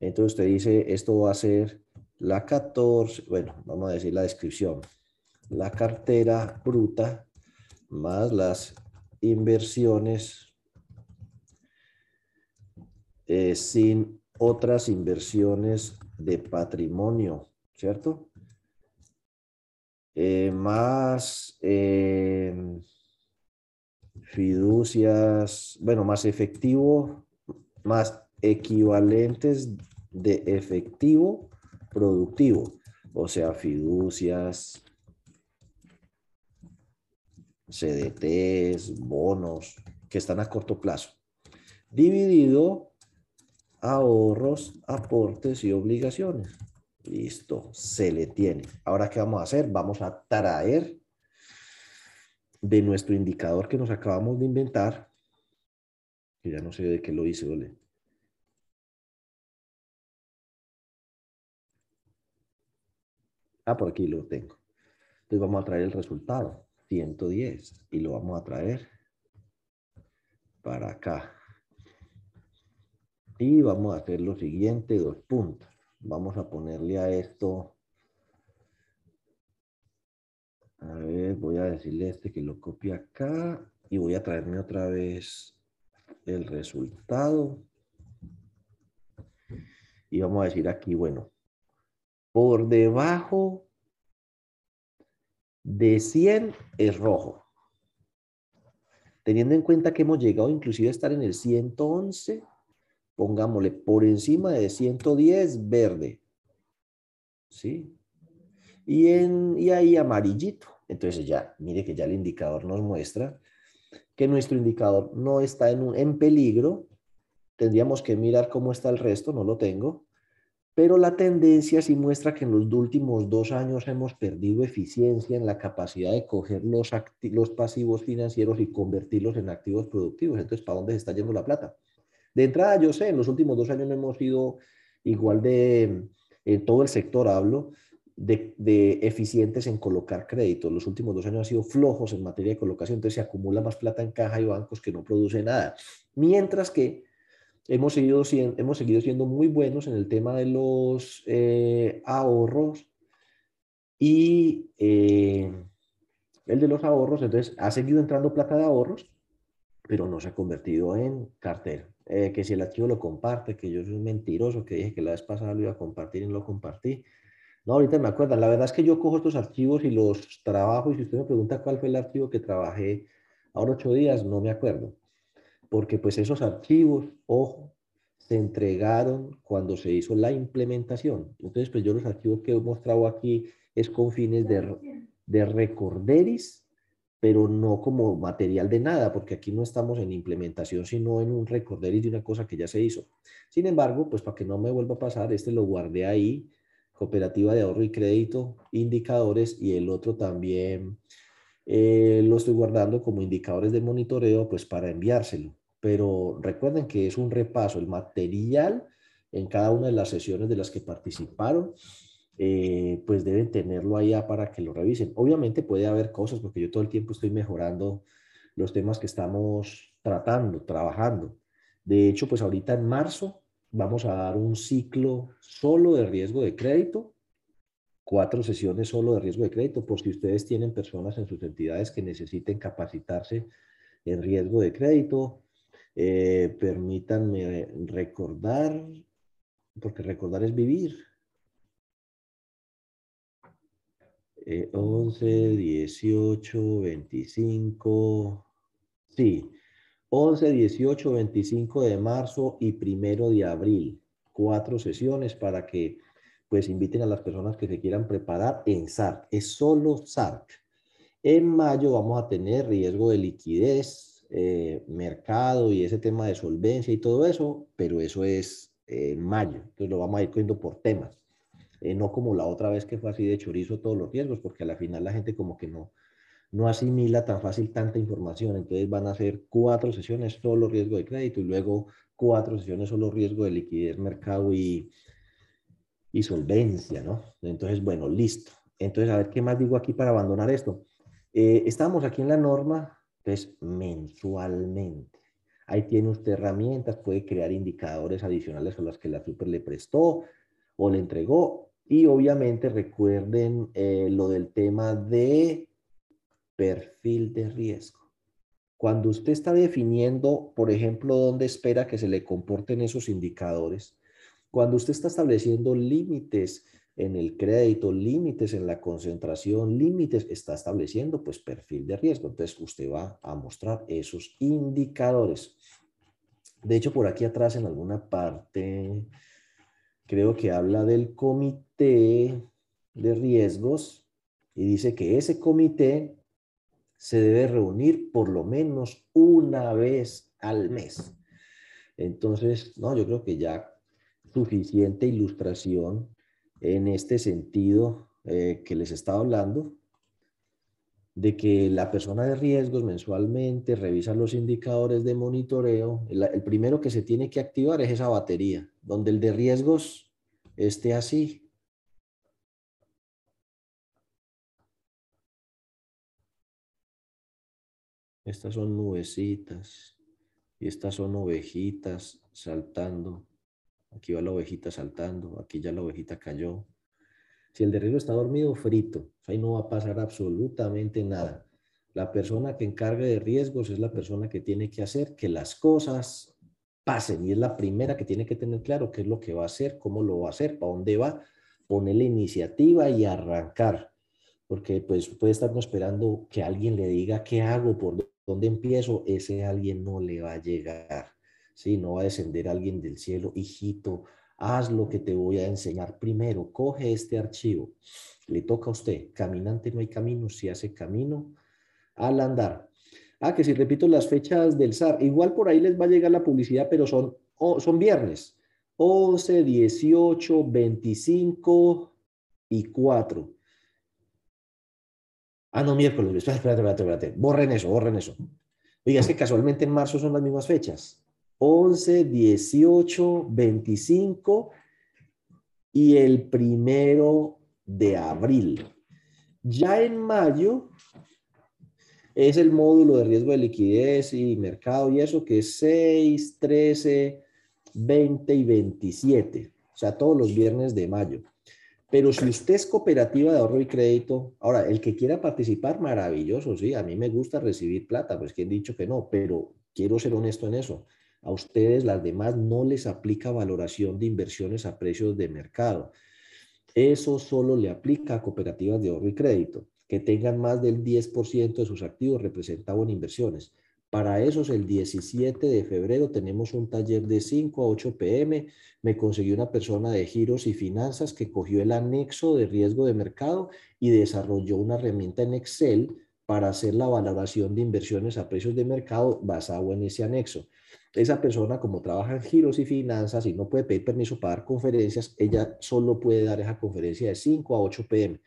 Entonces usted dice, esto va a ser la 14, bueno, vamos a decir la descripción, la cartera bruta más las inversiones eh, sin otras inversiones de patrimonio, ¿cierto? Eh, más fiducias, bueno, más efectivo, más equivalentes de efectivo productivo, o sea, fiducias, CDTs, bonos que están a corto plazo, dividido ahorros, aportes y obligaciones. Listo, se le tiene. Ahora, ¿qué vamos a hacer? Vamos a traer de nuestro indicador que nos acabamos de inventar, que ya no sé de qué lo hice, ¿vale? Ah, por aquí lo tengo. Entonces vamos a traer el resultado, 110, y lo vamos a traer para acá. Y vamos a hacer lo siguiente, dos puntos. Vamos a ponerle a esto, a ver, voy a decirle a este que lo copie acá y voy a traerme otra vez el resultado. Y vamos a decir aquí, bueno, por debajo de 100 es rojo. Teniendo en cuenta que hemos llegado inclusive a estar en el 111, pongámosle por encima de 110 verde. ¿Sí? Y, en, y ahí amarillito. Entonces ya, mire que ya el indicador nos muestra que nuestro indicador no está en, en peligro. Tendríamos que mirar cómo está el resto, no lo tengo. Pero la tendencia sí muestra que en los últimos dos años hemos perdido eficiencia en la capacidad de coger los, los pasivos financieros y convertirlos en activos productivos. Entonces, ¿para dónde se está yendo la plata? De entrada, yo sé, en los últimos dos años no hemos sido igual de, en todo el sector hablo, de, de, eficientes en colocar crédito. Los últimos dos años han sido flojos en materia de colocación, entonces se acumula más plata en caja y bancos que no produce nada. Mientras que hemos seguido, hemos seguido siendo muy buenos en el tema de los eh, ahorros y eh, el de los ahorros, entonces ha seguido entrando plata de ahorros, pero no se ha convertido en cartera. Eh, que si el archivo lo comparte, que yo soy un mentiroso, que dije que la vez pasada lo iba a compartir y no lo compartí. No, ahorita me acuerdo. La verdad es que yo cojo estos archivos y los trabajo y si usted me pregunta cuál fue el archivo que trabajé ahora ocho días, no me acuerdo porque pues esos archivos, ojo, se entregaron cuando se hizo la implementación. Entonces, pues yo los archivos que he mostrado aquí es con fines de, de recorderis, pero no como material de nada, porque aquí no estamos en implementación, sino en un recorderis de una cosa que ya se hizo. Sin embargo, pues para que no me vuelva a pasar, este lo guardé ahí, cooperativa de ahorro y crédito, indicadores, y el otro también eh, lo estoy guardando como indicadores de monitoreo, pues para enviárselo pero recuerden que es un repaso, el material en cada una de las sesiones de las que participaron, eh, pues deben tenerlo allá para que lo revisen. Obviamente puede haber cosas, porque yo todo el tiempo estoy mejorando los temas que estamos tratando, trabajando. De hecho, pues ahorita en marzo vamos a dar un ciclo solo de riesgo de crédito, cuatro sesiones solo de riesgo de crédito, por si ustedes tienen personas en sus entidades que necesiten capacitarse en riesgo de crédito, eh, permítanme recordar, porque recordar es vivir. 11, 18, 25, sí, 11, 18, 25 de marzo y primero de abril. Cuatro sesiones para que pues inviten a las personas que se quieran preparar en SARC. Es solo SARC. En mayo vamos a tener riesgo de liquidez, eh, mercado y ese tema de solvencia y todo eso, pero eso es en mayo. Entonces lo vamos a ir cogiendo por temas. Eh, no como la otra vez que fue así de chorizo todos los riesgos, porque a la final la gente como que no, no asimila tan fácil tanta información. Entonces van a ser cuatro sesiones solo riesgo de crédito y luego cuatro sesiones solo riesgo de liquidez, mercado y, y solvencia, ¿no? Entonces, bueno, listo. Entonces, a ver qué más digo aquí para abandonar esto. Eh, estamos aquí en la norma entonces, mensualmente. Ahí tiene usted herramientas, puede crear indicadores adicionales a las que la super le prestó o le entregó. Y obviamente recuerden eh, lo del tema de perfil de riesgo. Cuando usted está definiendo, por ejemplo, dónde espera que se le comporten esos indicadores, cuando usted está estableciendo límites en el crédito, límites en la concentración, límites, está estableciendo pues perfil de riesgo. Entonces usted va a mostrar esos indicadores. De hecho, por aquí atrás en alguna parte, creo que habla del comité de riesgos y dice que ese comité se debe reunir por lo menos una vez al mes. Entonces, no, yo creo que ya suficiente ilustración en este sentido eh, que les estaba hablando, de que la persona de riesgos mensualmente revisa los indicadores de monitoreo. el primero que se tiene que activar es esa batería, donde el de riesgos esté así, Estas son nubecitas y estas son ovejitas saltando. Aquí va la ovejita saltando, aquí ya la ovejita cayó. Si el de riesgo está dormido, frito. Ahí no va a pasar absolutamente nada. La persona que encargue de riesgos es la persona que tiene que hacer que las cosas pasen y es la primera que tiene que tener claro qué es lo que va a hacer, cómo lo va a hacer, para dónde va, poner la iniciativa y arrancar. Porque pues puede estarnos esperando que alguien le diga qué hago, por dónde empiezo, ese alguien no le va a llegar. ¿Sí? No va a descender alguien del cielo, hijito, haz lo que te voy a enseñar primero, coge este archivo, le toca a usted, caminante no hay camino, si hace camino al andar. Ah, que si repito las fechas del SAR, igual por ahí les va a llegar la publicidad, pero son, son viernes, 11, 18, 25 y 4. Ah, no, miércoles, espérate, espérate, espérate. Borren eso, borren eso. Oiga, es que casualmente en marzo son las mismas fechas. 11, 18, 25 y el primero de abril. Ya en mayo es el módulo de riesgo de liquidez y mercado y eso que es 6, 13, 20 y 27. O sea, todos los viernes de mayo. Pero si usted es cooperativa de ahorro y crédito, ahora, el que quiera participar, maravilloso, sí, a mí me gusta recibir plata, pues quien dicho que no, pero quiero ser honesto en eso. A ustedes, las demás, no les aplica valoración de inversiones a precios de mercado. Eso solo le aplica a cooperativas de ahorro y crédito, que tengan más del 10% de sus activos representados en inversiones. Para esos, el 17 de febrero tenemos un taller de 5 a 8 pm. Me consiguió una persona de giros y finanzas que cogió el anexo de riesgo de mercado y desarrolló una herramienta en Excel para hacer la valoración de inversiones a precios de mercado basado en ese anexo. Esa persona, como trabaja en giros y finanzas y no puede pedir permiso para dar conferencias, ella solo puede dar esa conferencia de 5 a 8 pm.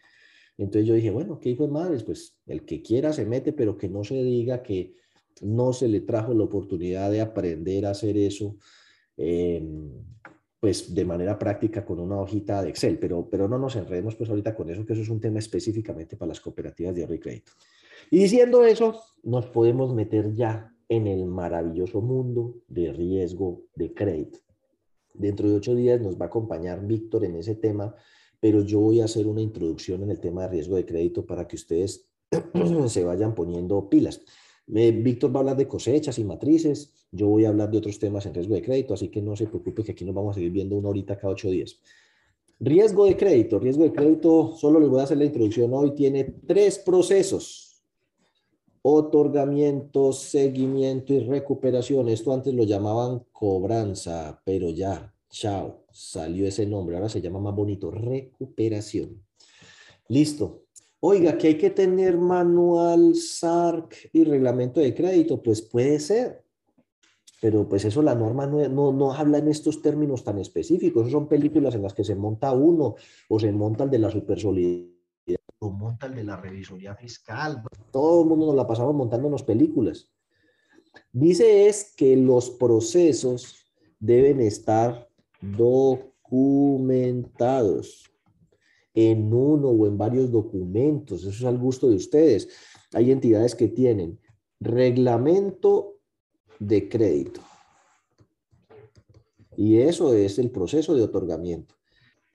Entonces yo dije, bueno, ¿qué hijo de madres? Pues el que quiera se mete, pero que no se diga que no se le trajo la oportunidad de aprender a hacer eso, em, pues de manera práctica con una hojita de Excel, pero, pero no nos enredemos pues ahorita con eso, que eso es un tema específicamente para las cooperativas de ahorro y crédito. Y diciendo eso, nos podemos meter ya en el maravilloso mundo de riesgo de crédito. Dentro de ocho días nos va a acompañar Víctor en ese tema, pero yo voy a hacer una introducción en el tema de riesgo de crédito para que ustedes se vayan poniendo pilas. Víctor va a hablar de cosechas y matrices, yo voy a hablar de otros temas en riesgo de crédito, así que no se preocupe que aquí nos vamos a seguir viendo una horita cada ocho días. Riesgo de crédito. Riesgo de crédito, solo les voy a hacer la introducción hoy, tiene tres procesos. Otorgamiento, seguimiento y recuperación. Esto antes lo llamaban cobranza, pero ya, chao, salió ese nombre. Ahora se llama más bonito, recuperación. Listo. Oiga, que hay que tener manual SARC y reglamento de crédito, pues puede ser, pero pues eso la norma no, no, habla en estos términos tan específicos, son películas en las que se monta uno o se monta el de la supersolidaridad o monta de la revisoría fiscal, todo el mundo nos la pasamos montándonos películas. Dice es que los procesos deben estar documentados en uno o en varios documentos. Eso es al gusto de ustedes. Hay entidades que tienen reglamento de crédito. Y eso es el proceso de otorgamiento.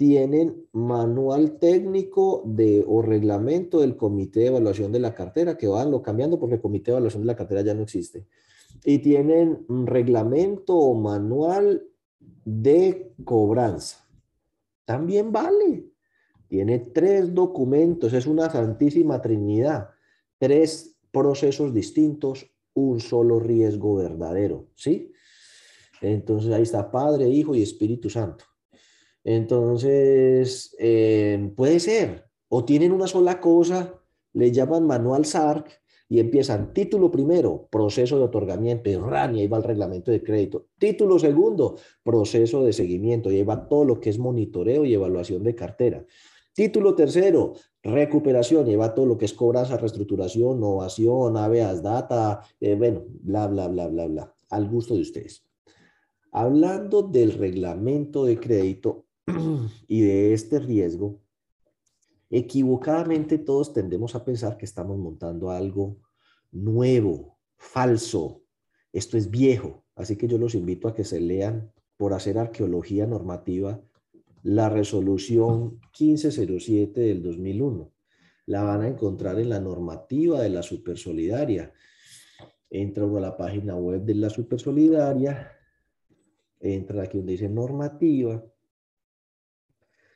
Tienen manual técnico de, o reglamento del comité de evaluación de la cartera, que van lo cambiando porque el comité de evaluación de la cartera ya no existe. Y tienen reglamento o manual de cobranza. También vale. Tiene tres documentos, es una santísima trinidad, tres procesos distintos, un solo riesgo verdadero, ¿sí? Entonces ahí está Padre, Hijo y Espíritu Santo. Entonces, eh, puede ser, o tienen una sola cosa, le llaman manual SARC, y empiezan título primero, proceso de otorgamiento, y RAN, y ahí va el reglamento de crédito. Título segundo, proceso de seguimiento, y ahí va todo lo que es monitoreo y evaluación de cartera. Título tercero, recuperación, y ahí va todo lo que es cobranza, reestructuración, innovación, habeas data, eh, bueno, bla, bla, bla, bla, bla, al gusto de ustedes. Hablando del reglamento de crédito y de este riesgo, Equivocadamente todos tendemos a pensar que estamos montando algo nuevo, falso. Esto es viejo, así que yo los invito a que se lean por hacer arqueología normativa la resolución 1507 del 2001. La van a encontrar en la normativa de la Supersolidaria. Entra a la página web de la Supersolidaria, entra aquí donde dice normativa,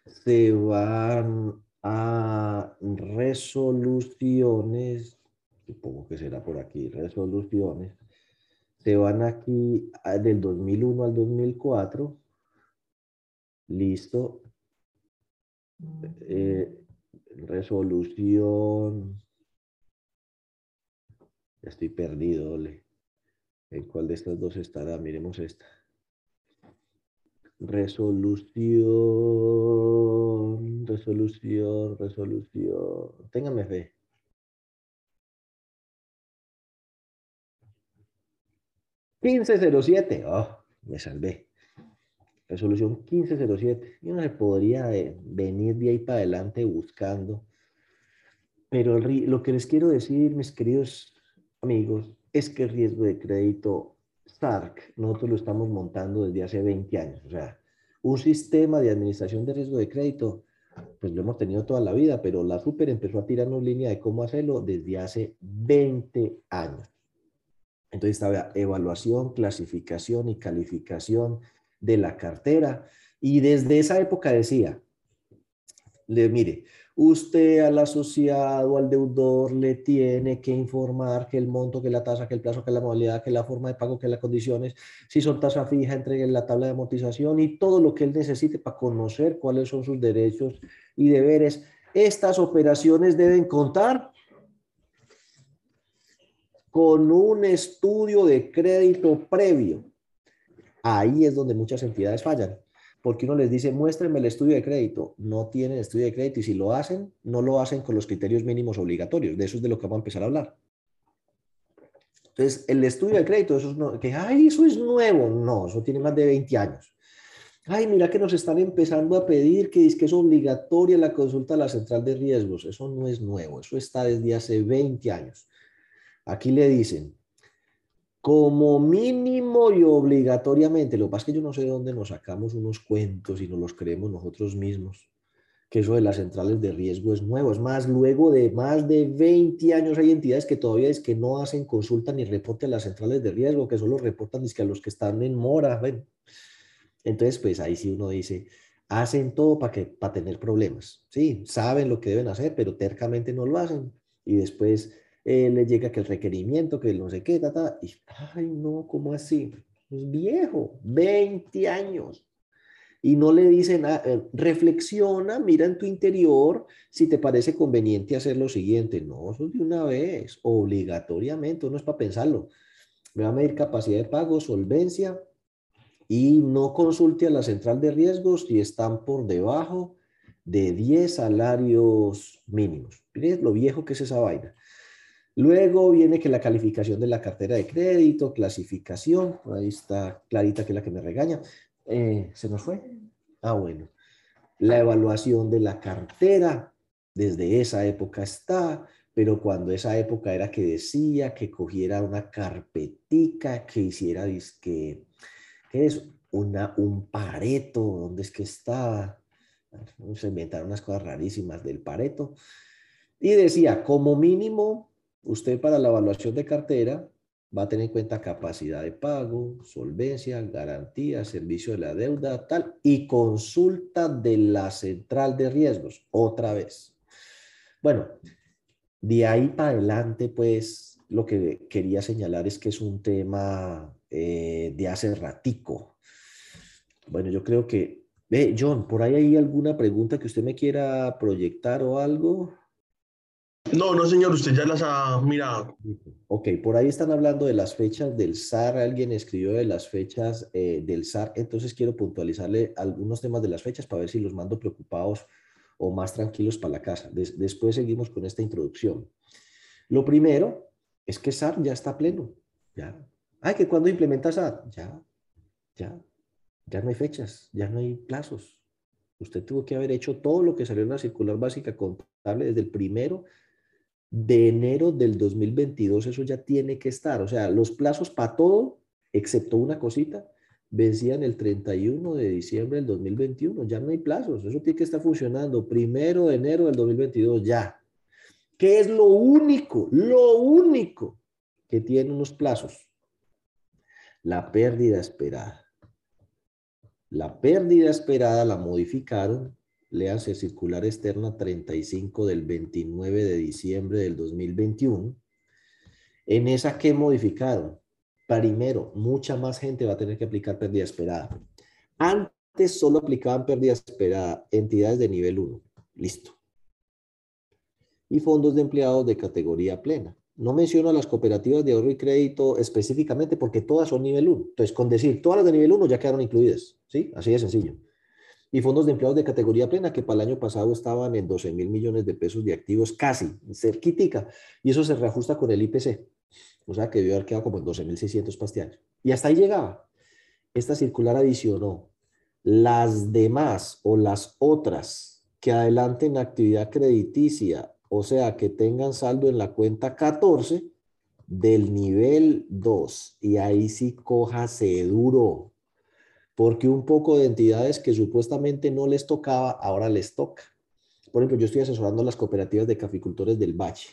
se van a resoluciones, supongo que será por aquí, resoluciones, se van aquí del 2001 al 2004, listo, eh, resolución, estoy perdido, ¿En cuál de estas dos estará? Miremos esta. Resolución, resolución, resolución. Téngame fe. ¿1507? Oh, me salvé. Resolución 1507. Yo no se podría eh, venir de ahí para adelante buscando. Pero lo que les quiero decir, mis queridos amigos, es que el riesgo de crédito SARC, nosotros lo estamos montando desde hace 20 años. O sea, un sistema de administración de riesgo de crédito, pues lo hemos tenido toda la vida, pero la Super empezó a tirarnos línea de cómo hacerlo desde hace 20 años. Entonces estaba evaluación, clasificación y calificación de la cartera. Y desde esa época decía, le mire, usted al asociado, al deudor, le tiene que informar que el monto, que la tasa, que el plazo, que la modalidad, que la forma de pago, que las condiciones, si son tasa fija, entreguen la tabla de amortización y todo lo que él necesite para conocer cuáles son sus derechos y deberes. Estas operaciones deben contar con un estudio de crédito previo. Ahí es donde muchas entidades fallan porque uno les dice, muéstrenme el estudio de crédito. No tienen estudio de crédito y si lo hacen, no lo hacen con los criterios mínimos obligatorios. De eso es de lo que vamos a empezar a hablar. Entonces, el estudio de crédito, eso es no, que, ay, eso es nuevo. No, eso tiene más de 20 años. Ay, mira que nos están empezando a pedir que es que es obligatoria la consulta a la central de riesgos. Eso no es nuevo, eso está desde hace 20 años. Aquí le dicen, como mínimo y obligatoriamente. Lo que pasa es que yo no sé de dónde nos sacamos unos cuentos y nos los creemos nosotros mismos, que eso de las centrales de riesgo es nuevo. Es más, luego de más de 20 años hay entidades que todavía es que no hacen consulta ni reporte a las centrales de riesgo, que solo reportan que a los que están en mora. Entonces, pues ahí sí uno dice, hacen todo para, que, para tener problemas. Sí, saben lo que deben hacer, pero tercamente no lo hacen. Y después eh, le llega que el requerimiento, que no sé qué, ta, y, ay, no, ¿cómo así? Es viejo, 20 años. Y no le dicen, nada, eh, reflexiona, mira en tu interior si te parece conveniente hacer lo siguiente. No, eso es de una vez, obligatoriamente, no es para pensarlo. Me va a medir capacidad de pago, solvencia, y no consulte a la central de riesgos si están por debajo de 10 salarios mínimos. Miren lo viejo que es esa vaina. Luego viene que la calificación de la cartera de crédito, clasificación, ahí está Clarita que es la que me regaña. Eh, ¿Se nos fue? Ah, bueno. La evaluación de la cartera, desde esa época está, pero cuando esa época era que decía que cogiera una carpetica, que hiciera disque, ¿qué es? Una, un pareto, ¿dónde es que estaba? Se inventaron unas cosas rarísimas del pareto. Y decía, como mínimo, Usted para la evaluación de cartera va a tener en cuenta capacidad de pago, solvencia, garantía, servicio de la deuda, tal, y consulta de la central de riesgos, otra vez. Bueno, de ahí para adelante, pues, lo que quería señalar es que es un tema eh, de hace ratico. Bueno, yo creo que, ve, John, ¿por ahí hay alguna pregunta que usted me quiera proyectar o algo? No, no, señor, usted ya las ha mirado. Ok, por ahí están hablando de las fechas del SAR. Alguien escribió de las fechas eh, del SAR. Entonces quiero puntualizarle algunos temas de las fechas para ver si los mando preocupados o más tranquilos para la casa. después seguimos con esta introducción. Lo primero es que SAR ya está pleno. Ya. Ay, que cuando implementa SAR, ya, ya, ya no hay fechas, ya no hay plazos. Usted tuvo que haber hecho todo lo que salió en la circular básica contable desde el primero de enero del 2022 eso ya tiene que estar. O sea, los plazos para todo, excepto una cosita, vencían el 31 de diciembre del 2021. Ya no hay plazos. Eso tiene que estar funcionando. Primero de enero del 2022, ya. ¿Qué es lo único? Lo único que tiene unos plazos. La pérdida esperada. La pérdida esperada la modificaron léase circular externa 35 del 29 de diciembre del 2021. En esa que modificaron, primero, mucha más gente va a tener que aplicar pérdida esperada. Antes solo aplicaban pérdida esperada entidades de nivel 1. Listo. Y fondos de empleados de categoría plena. No menciono las cooperativas de ahorro y crédito específicamente porque todas son nivel 1. Entonces, con decir todas las de nivel 1 ya quedaron incluidas. ¿Sí? Así de sencillo y fondos de empleados de categoría plena que para el año pasado estaban en 12 mil millones de pesos de activos, casi, cerquitica, y eso se reajusta con el IPC, o sea que debió haber quedado como en 12 mil 600 pastianos. Y hasta ahí llegaba. Esta circular adicionó las demás o las otras que adelanten actividad crediticia, o sea, que tengan saldo en la cuenta 14 del nivel 2, y ahí sí cójase duro, porque un poco de entidades que supuestamente no les tocaba, ahora les toca. Por ejemplo, yo estoy asesorando las cooperativas de caficultores del Bache.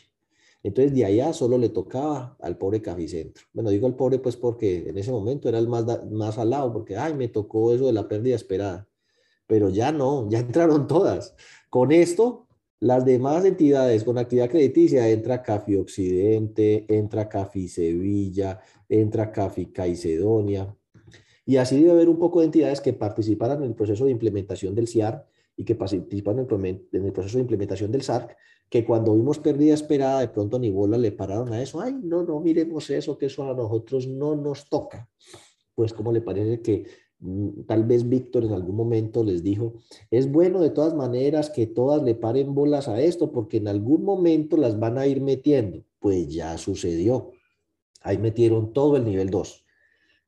Entonces, de allá solo le tocaba al pobre Caficentro. Bueno, digo al pobre pues porque en ese momento era el más, más al lado, porque, ay, me tocó eso de la pérdida esperada. Pero ya no, ya entraron todas. Con esto, las demás entidades con actividad crediticia, entra Cafi Occidente, entra Cafi Sevilla, entra Cafi Caicedonia, y así debe haber un poco de entidades que participaran en el proceso de implementación del CIAR y que participan en el proceso de implementación del SARC, que cuando vimos pérdida esperada, de pronto ni bola le pararon a eso. Ay, no, no, miremos eso, que eso a nosotros no nos toca. Pues, ¿cómo le parece que mm, tal vez Víctor en algún momento les dijo, es bueno de todas maneras que todas le paren bolas a esto, porque en algún momento las van a ir metiendo? Pues ya sucedió. Ahí metieron todo el nivel 2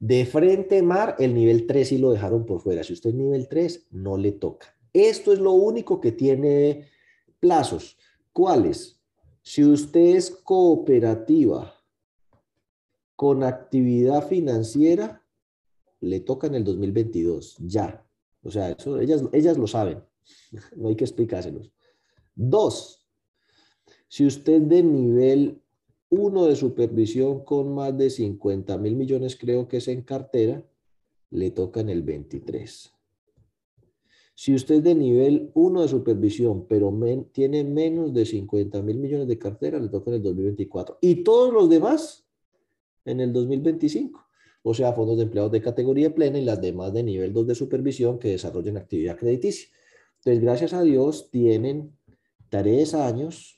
de frente mar, el nivel 3 sí lo dejaron por fuera. Si usted es nivel 3, no le toca. Esto es lo único que tiene plazos. ¿Cuáles? Si usted es cooperativa con actividad financiera, le toca en el 2022, ya. O sea, eso, ellas, ellas lo saben. No hay que explicárselos. Dos, si usted de nivel uno de supervisión con más de 50 mil millones, creo que es en cartera, le toca en el 23. Si usted de nivel 1 de supervisión, pero tiene menos de 50 mil millones de cartera, le toca en el 2024. Y todos los demás en el 2025. O sea, fondos de empleados de categoría plena y las demás de nivel 2 de supervisión que desarrollen actividad crediticia. Entonces, gracias a Dios, tienen tres años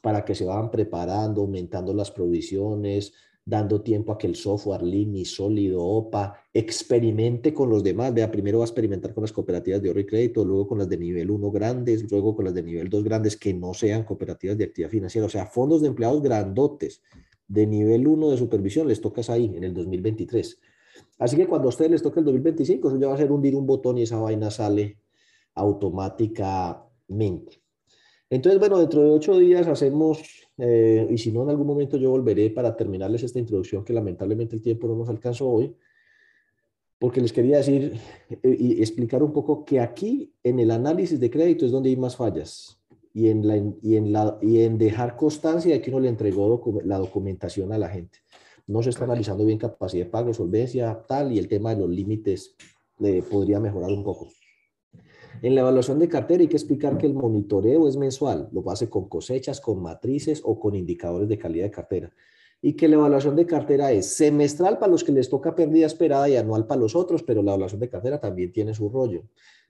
para que se van preparando, aumentando las provisiones, dando tiempo a que el software Lini, Sólido, OPA, experimente con los demás. Vea, primero va a experimentar con las cooperativas de ahorro y crédito, luego con las de nivel 1 grandes, luego con las de nivel 2 grandes que no sean cooperativas de actividad financiera, o sea, fondos de empleados grandotes de nivel 1 de supervisión les tocas ahí en el 2023. Así que cuando a ustedes les toque el 2025, eso ya va a ser hundir un botón y esa vaina sale automáticamente. Entonces, bueno, dentro de ocho días hacemos, eh, y si no, en algún momento yo volveré para terminarles esta introducción, que lamentablemente el tiempo no nos alcanzó hoy, porque les quería decir eh, y explicar un poco que aquí en el análisis de crédito es donde hay más fallas y en, la, y en, la, y en dejar constancia de que uno le entregó la documentación a la gente. No se está analizando bien capacidad de pago, solvencia, tal, y el tema de los límites le podría mejorar un poco. En la evaluación de cartera hay que explicar que el monitoreo es mensual, lo hace con cosechas, con matrices o con indicadores de calidad de cartera. Y que la evaluación de cartera es semestral para los que les toca pérdida esperada y anual para los otros, pero la evaluación de cartera también tiene su rollo.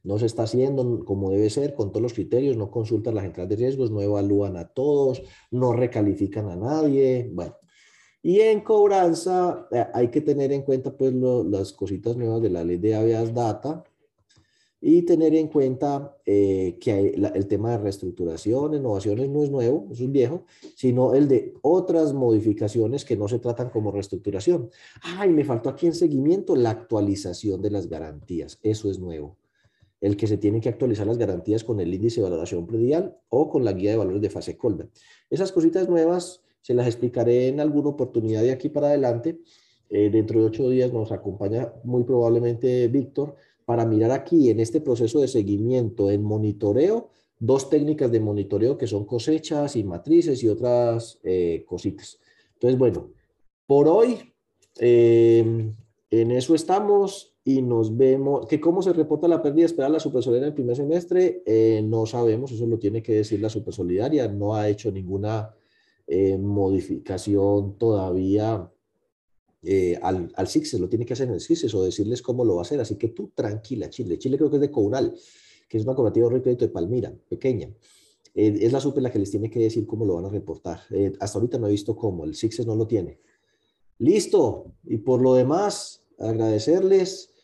no se está haciendo como debe ser, con todos los criterios, no consultan la central de riesgos, no evalúan a todos, no recalifican a nadie, bueno. Y en cobranza eh, hay que tener en cuenta pues las cositas nuevas de la ley de habeas data, y tener en cuenta eh, que el tema de reestructuración, innovaciones no es nuevo, es un viejo, sino el de otras modificaciones que no se tratan como reestructuración. Ay, me faltó aquí en seguimiento la actualización de las garantías, eso es nuevo. El que se tienen que actualizar las garantías con el índice de valoración predial o con la guía de valores de fase Colbert. Esas cositas nuevas se las explicaré en alguna oportunidad de aquí para adelante. Eh, dentro de ocho días nos acompaña muy probablemente Víctor para mirar aquí en este proceso de seguimiento, en monitoreo, dos técnicas de monitoreo que son cosechas y matrices y otras eh, cositas. Entonces, bueno, por hoy em, en eso estamos y nos vemos. que ¿Cómo se reporta la pérdida esperada la supersolidaria en el primer semestre? Eh, no sabemos, eso lo tiene que decir la supersolidaria, no ha hecho ninguna eh, modificación todavía eh, al, al CICSES, lo tiene que hacer en el CICSES o decirles cómo lo va a hacer. Así que tú tranquila, Chile. Chile creo que es de Counal, que es una cooperativa de crédito de Palmira, pequeña. Eh, es la super la que les tiene que decir cómo lo van a reportar. Eh, hasta ahorita no he visto cómo, el CICSES no lo tiene. Listo. Y por lo demás, agradecerles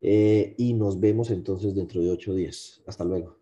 y nos vemos entonces dentro de ocho días. Hasta luego.